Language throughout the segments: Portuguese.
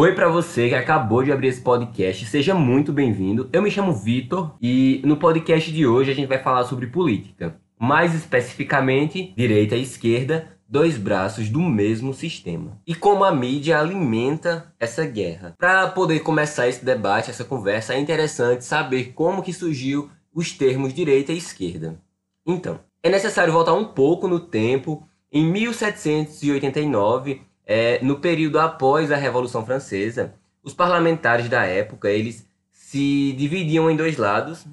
Oi para você que acabou de abrir esse podcast, seja muito bem-vindo. Eu me chamo Vitor e no podcast de hoje a gente vai falar sobre política. Mais especificamente, direita e esquerda, dois braços do mesmo sistema. E como a mídia alimenta essa guerra. Para poder começar esse debate, essa conversa, é interessante saber como que surgiu os termos direita e esquerda. Então, é necessário voltar um pouco no tempo. Em 1789, é, no período após a Revolução Francesa, os parlamentares da época eles se dividiam em dois lados.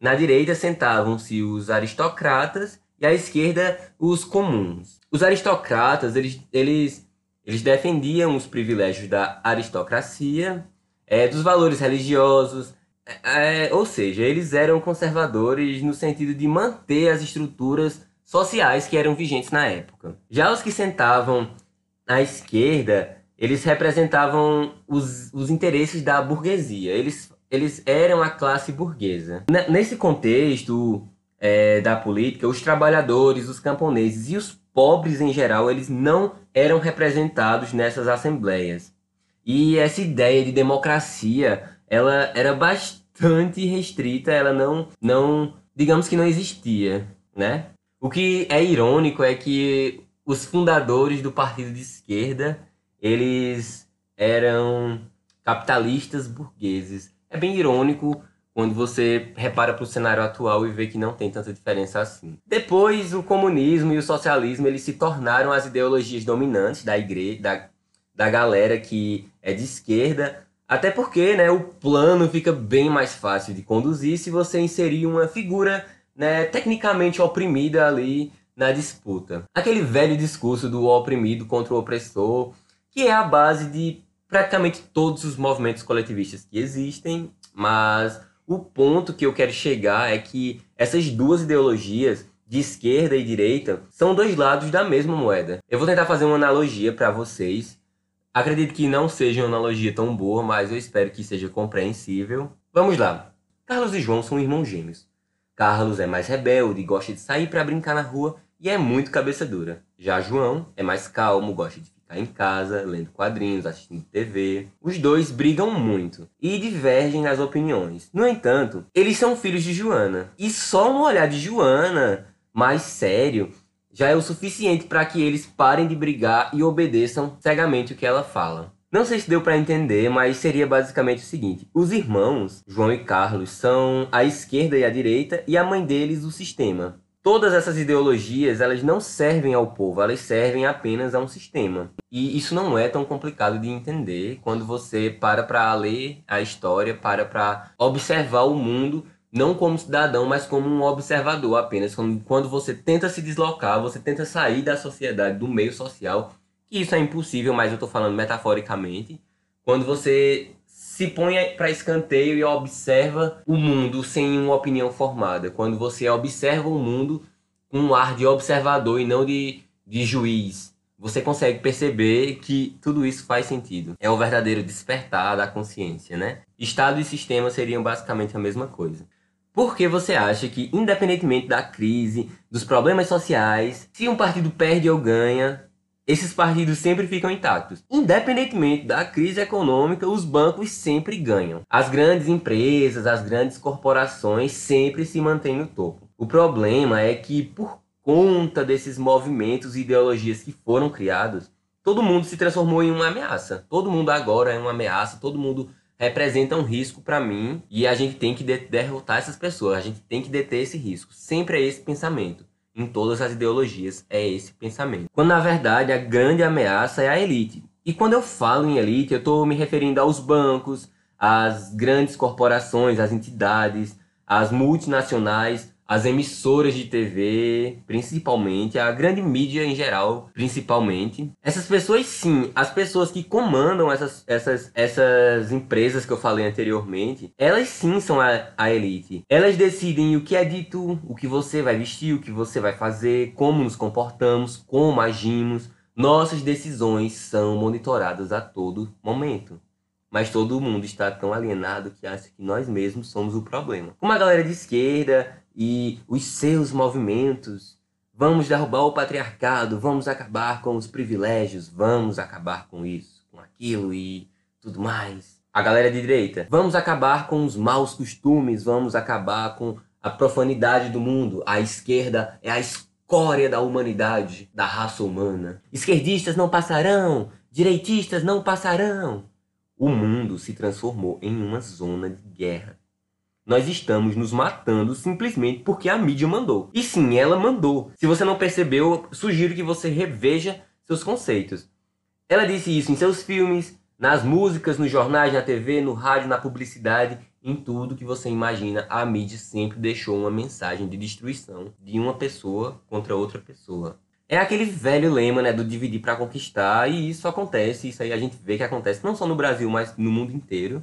Na direita sentavam-se os aristocratas e à esquerda os comuns. Os aristocratas eles, eles, eles defendiam os privilégios da aristocracia, é, dos valores religiosos, é, ou seja, eles eram conservadores no sentido de manter as estruturas sociais que eram vigentes na época. Já os que sentavam à esquerda, eles representavam os, os interesses da burguesia. Eles, eles eram a classe burguesa. N nesse contexto é, da política, os trabalhadores, os camponeses e os pobres em geral, eles não eram representados nessas assembleias. E essa ideia de democracia, ela era bastante restrita, ela não, não digamos que não existia, né? O que é irônico é que os fundadores do partido de esquerda, eles eram capitalistas burgueses. É bem irônico quando você repara para o cenário atual e vê que não tem tanta diferença assim. Depois, o comunismo e o socialismo eles se tornaram as ideologias dominantes da igreja, da, da galera que é de esquerda, até porque né, o plano fica bem mais fácil de conduzir se você inserir uma figura né, tecnicamente oprimida ali na disputa. Aquele velho discurso do oprimido contra o opressor, que é a base de praticamente todos os movimentos coletivistas que existem, mas o ponto que eu quero chegar é que essas duas ideologias, de esquerda e direita, são dois lados da mesma moeda. Eu vou tentar fazer uma analogia para vocês. Acredito que não seja uma analogia tão boa, mas eu espero que seja compreensível. Vamos lá. Carlos e João são irmãos gêmeos. Carlos é mais rebelde, gosta de sair para brincar na rua e é muito cabeça dura. Já João é mais calmo, gosta de ficar em casa, lendo quadrinhos, assistindo TV. Os dois brigam muito e divergem nas opiniões. No entanto, eles são filhos de Joana. E só um olhar de Joana, mais sério, já é o suficiente para que eles parem de brigar e obedeçam cegamente o que ela fala. Não sei se deu para entender, mas seria basicamente o seguinte: os irmãos, João e Carlos, são a esquerda e a direita, e a mãe deles, o sistema todas essas ideologias elas não servem ao povo, elas servem apenas a um sistema. E isso não é tão complicado de entender quando você para para ler a história, para para observar o mundo não como cidadão, mas como um observador apenas. Quando você tenta se deslocar, você tenta sair da sociedade, do meio social, que isso é impossível, mas eu estou falando metaforicamente. Quando você se põe para escanteio e observa o mundo sem uma opinião formada. Quando você observa o mundo com um ar de observador e não de, de juiz, você consegue perceber que tudo isso faz sentido. É o verdadeiro despertar da consciência, né? Estado e sistema seriam basicamente a mesma coisa. Por que você acha que, independentemente da crise, dos problemas sociais, se um partido perde ou ganha, esses partidos sempre ficam intactos. Independentemente da crise econômica, os bancos sempre ganham. As grandes empresas, as grandes corporações sempre se mantêm no topo. O problema é que, por conta desses movimentos e ideologias que foram criados, todo mundo se transformou em uma ameaça. Todo mundo agora é uma ameaça, todo mundo representa um risco para mim e a gente tem que derrotar essas pessoas, a gente tem que deter esse risco. Sempre é esse pensamento em todas as ideologias é esse pensamento. Quando na verdade a grande ameaça é a elite. E quando eu falo em elite, eu estou me referindo aos bancos, às grandes corporações, às entidades, às multinacionais as emissoras de TV, principalmente, a grande mídia em geral, principalmente. Essas pessoas, sim, as pessoas que comandam essas, essas, essas empresas que eu falei anteriormente, elas sim são a, a elite. Elas decidem o que é dito, o que você vai vestir, o que você vai fazer, como nos comportamos, como agimos. Nossas decisões são monitoradas a todo momento mas todo mundo está tão alienado que acha que nós mesmos somos o problema. Como a galera de esquerda e os seus movimentos. Vamos derrubar o patriarcado, vamos acabar com os privilégios, vamos acabar com isso, com aquilo e tudo mais. A galera de direita, vamos acabar com os maus costumes, vamos acabar com a profanidade do mundo. A esquerda é a escória da humanidade, da raça humana. Esquerdistas não passarão, direitistas não passarão. O mundo se transformou em uma zona de guerra. Nós estamos nos matando simplesmente porque a mídia mandou. E sim, ela mandou. Se você não percebeu, sugiro que você reveja seus conceitos. Ela disse isso em seus filmes, nas músicas, nos jornais, na TV, no rádio, na publicidade em tudo que você imagina, a mídia sempre deixou uma mensagem de destruição de uma pessoa contra outra pessoa. É aquele velho lema, né, do dividir para conquistar, e isso acontece, isso aí a gente vê que acontece não só no Brasil, mas no mundo inteiro.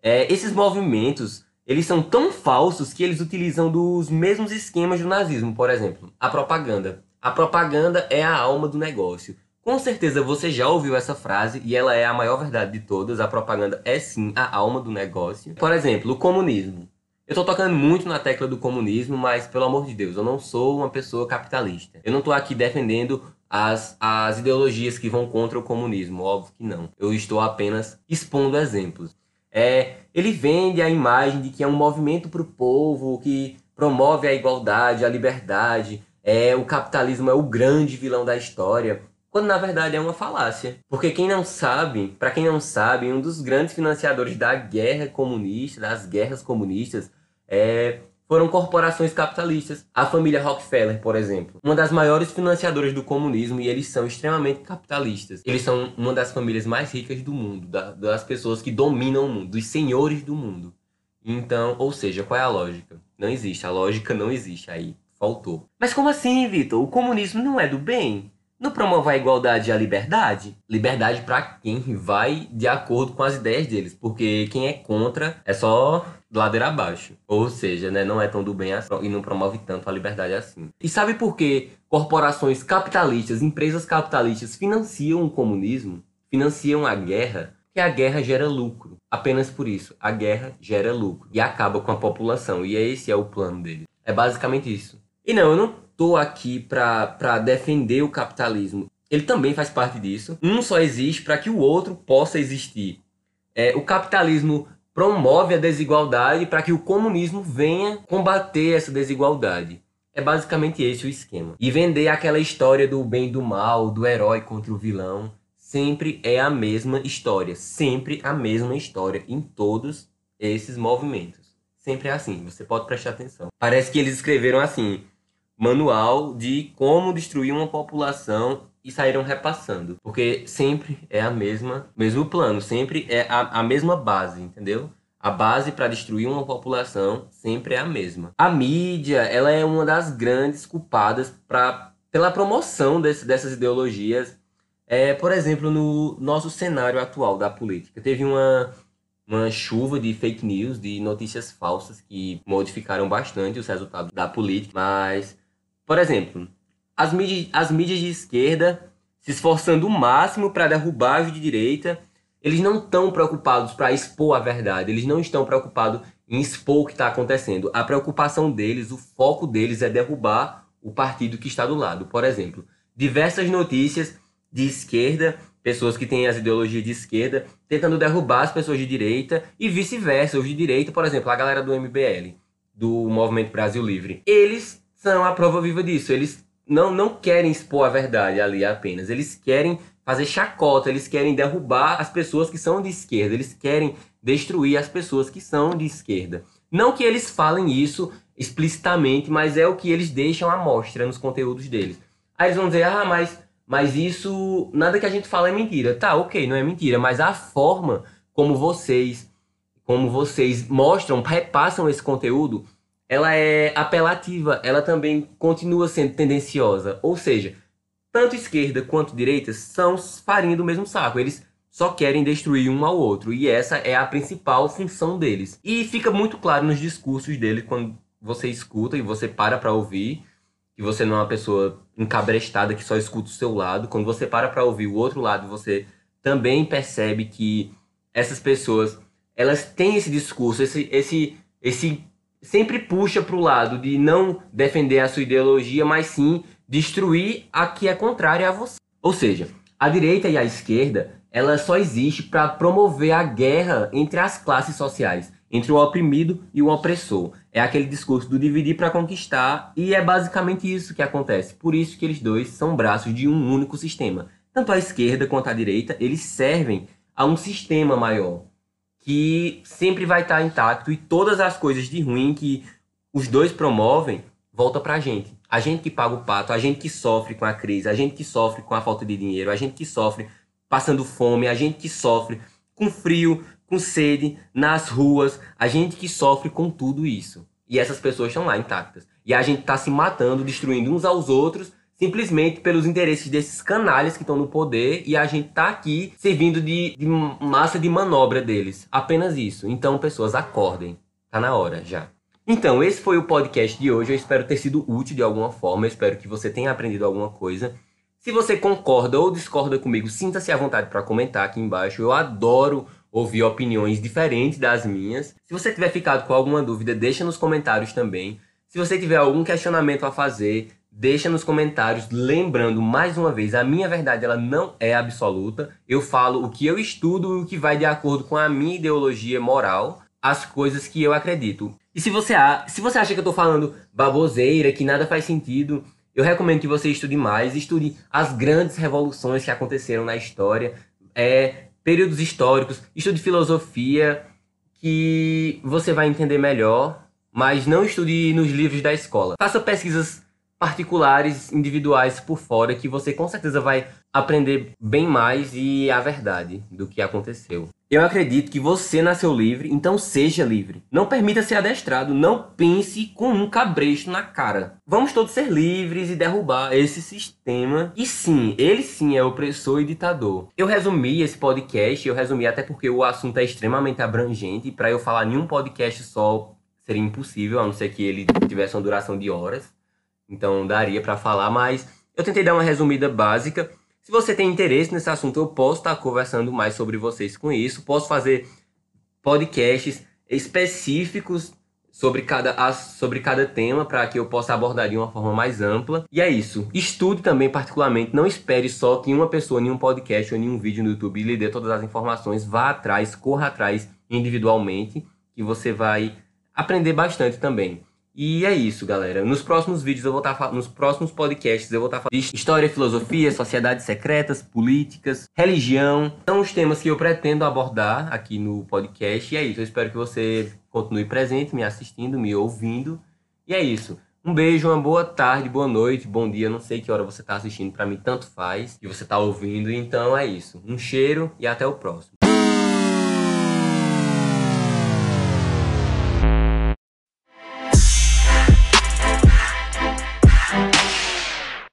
É, esses movimentos, eles são tão falsos que eles utilizam dos mesmos esquemas do nazismo, por exemplo, a propaganda. A propaganda é a alma do negócio. Com certeza você já ouviu essa frase e ela é a maior verdade de todas. A propaganda é sim a alma do negócio. Por exemplo, o comunismo. Eu tô tocando muito na tecla do comunismo, mas pelo amor de Deus, eu não sou uma pessoa capitalista. Eu não tô aqui defendendo as, as ideologias que vão contra o comunismo, óbvio que não. Eu estou apenas expondo exemplos. É, ele vende a imagem de que é um movimento para o povo que promove a igualdade, a liberdade. É, o capitalismo é o grande vilão da história quando na verdade é uma falácia. Porque quem não sabe, para quem não sabe, um dos grandes financiadores da guerra comunista, das guerras comunistas, é, foram corporações capitalistas. A família Rockefeller, por exemplo, uma das maiores financiadoras do comunismo e eles são extremamente capitalistas. Eles são uma das famílias mais ricas do mundo, da, das pessoas que dominam o mundo, dos senhores do mundo. Então, ou seja, qual é a lógica? Não existe, a lógica não existe aí, faltou. Mas como assim, Vitor? O comunismo não é do bem? Não promove a igualdade e a liberdade? Liberdade para quem vai de acordo com as ideias deles, porque quem é contra é só ladeira abaixo. Ou seja, né, não é tão do bem assim e não promove tanto a liberdade assim. E sabe por que corporações capitalistas, empresas capitalistas financiam o comunismo? Financiam a guerra? Que a guerra gera lucro. Apenas por isso, a guerra gera lucro e acaba com a população. E esse é o plano dele. É basicamente isso. E não, eu não tô aqui para defender o capitalismo. Ele também faz parte disso. Um só existe para que o outro possa existir. É, o capitalismo promove a desigualdade para que o comunismo venha combater essa desigualdade. É basicamente esse o esquema. E vender aquela história do bem e do mal, do herói contra o vilão, sempre é a mesma história. Sempre a mesma história em todos esses movimentos. Sempre é assim, você pode prestar atenção. Parece que eles escreveram assim: manual de como destruir uma população e saíram repassando. Porque sempre é a mesma, mesmo plano, sempre é a, a mesma base, entendeu? A base para destruir uma população sempre é a mesma. A mídia, ela é uma das grandes culpadas pra, pela promoção desse, dessas ideologias. É, por exemplo, no nosso cenário atual da política, teve uma, uma chuva de fake news, de notícias falsas que modificaram bastante os resultados da política, mas por exemplo, as mídias, as mídias de esquerda se esforçando o máximo para derrubar os de direita, eles não estão preocupados para expor a verdade, eles não estão preocupados em expor o que está acontecendo. A preocupação deles, o foco deles é derrubar o partido que está do lado. Por exemplo, diversas notícias de esquerda, pessoas que têm as ideologias de esquerda, tentando derrubar as pessoas de direita e vice-versa. Os de direita, por exemplo, a galera do MBL, do Movimento Brasil Livre, eles são a prova viva disso. Eles não, não querem expor a verdade ali apenas. Eles querem fazer chacota, eles querem derrubar as pessoas que são de esquerda, eles querem destruir as pessoas que são de esquerda. Não que eles falem isso explicitamente, mas é o que eles deixam à mostra nos conteúdos deles. Aí eles vão dizer, ah, mas, mas isso, nada que a gente fala é mentira. Tá, ok, não é mentira, mas a forma como vocês, como vocês mostram, repassam esse conteúdo, ela é apelativa, ela também continua sendo tendenciosa. Ou seja, tanto esquerda quanto direita são farinha do mesmo saco. Eles só querem destruir um ao outro. E essa é a principal função deles. E fica muito claro nos discursos deles quando você escuta e você para para ouvir que você não é uma pessoa encabrestada que só escuta o seu lado. Quando você para para ouvir o outro lado, você também percebe que essas pessoas elas têm esse discurso, esse, esse, esse sempre puxa para o lado de não defender a sua ideologia, mas sim destruir a que é contrária a você. Ou seja, a direita e a esquerda, ela só existe para promover a guerra entre as classes sociais, entre o oprimido e o opressor. É aquele discurso do dividir para conquistar e é basicamente isso que acontece. Por isso que eles dois são braços de um único sistema. Tanto a esquerda quanto a direita, eles servem a um sistema maior que sempre vai estar intacto e todas as coisas de ruim que os dois promovem volta pra gente. A gente que paga o pato, a gente que sofre com a crise, a gente que sofre com a falta de dinheiro, a gente que sofre passando fome, a gente que sofre com frio, com sede, nas ruas, a gente que sofre com tudo isso. E essas pessoas estão lá intactas. E a gente está se matando, destruindo uns aos outros, simplesmente pelos interesses desses canalhas que estão no poder e a gente está aqui servindo de, de massa de manobra deles. Apenas isso. Então, pessoas, acordem. Tá na hora já. Então, esse foi o podcast de hoje. Eu espero ter sido útil de alguma forma. Eu espero que você tenha aprendido alguma coisa. Se você concorda ou discorda comigo, sinta-se à vontade para comentar aqui embaixo. Eu adoro ouvir opiniões diferentes das minhas. Se você tiver ficado com alguma dúvida, deixa nos comentários também. Se você tiver algum questionamento a fazer, deixa nos comentários. Lembrando mais uma vez, a minha verdade ela não é absoluta. Eu falo o que eu estudo e o que vai de acordo com a minha ideologia moral, as coisas que eu acredito. E se você, se você acha que eu tô falando baboseira, que nada faz sentido, eu recomendo que você estude mais, estude as grandes revoluções que aconteceram na história, é, períodos históricos, estude filosofia, que você vai entender melhor, mas não estude nos livros da escola. Faça pesquisas particulares, individuais por fora, que você com certeza vai aprender bem mais e a verdade do que aconteceu. Eu acredito que você nasceu livre, então seja livre. Não permita ser adestrado, não pense com um cabresto na cara. Vamos todos ser livres e derrubar esse sistema. E sim, ele sim é opressor e ditador. Eu resumi esse podcast, eu resumi até porque o assunto é extremamente abrangente para eu falar em um podcast só seria impossível, a não ser que ele tivesse uma duração de horas. Então daria para falar, mas eu tentei dar uma resumida básica. Se você tem interesse nesse assunto, eu posso estar conversando mais sobre vocês com isso. Posso fazer podcasts específicos sobre cada, sobre cada tema para que eu possa abordar de uma forma mais ampla. E é isso. Estude também particularmente. Não espere só que uma pessoa em um podcast ou em um vídeo no YouTube lhe dê todas as informações. Vá atrás, corra atrás individualmente, que você vai aprender bastante também. E é isso, galera. Nos próximos vídeos eu vou estar tá nos próximos podcasts eu vou estar tá falando de história, filosofia, sociedades secretas, políticas, religião. São os temas que eu pretendo abordar aqui no podcast. E é isso. Eu espero que você continue presente, me assistindo, me ouvindo. E é isso. Um beijo, uma boa tarde, boa noite, bom dia. Não sei que hora você está assistindo, para mim tanto faz. E você está ouvindo. Então é isso. Um cheiro e até o próximo.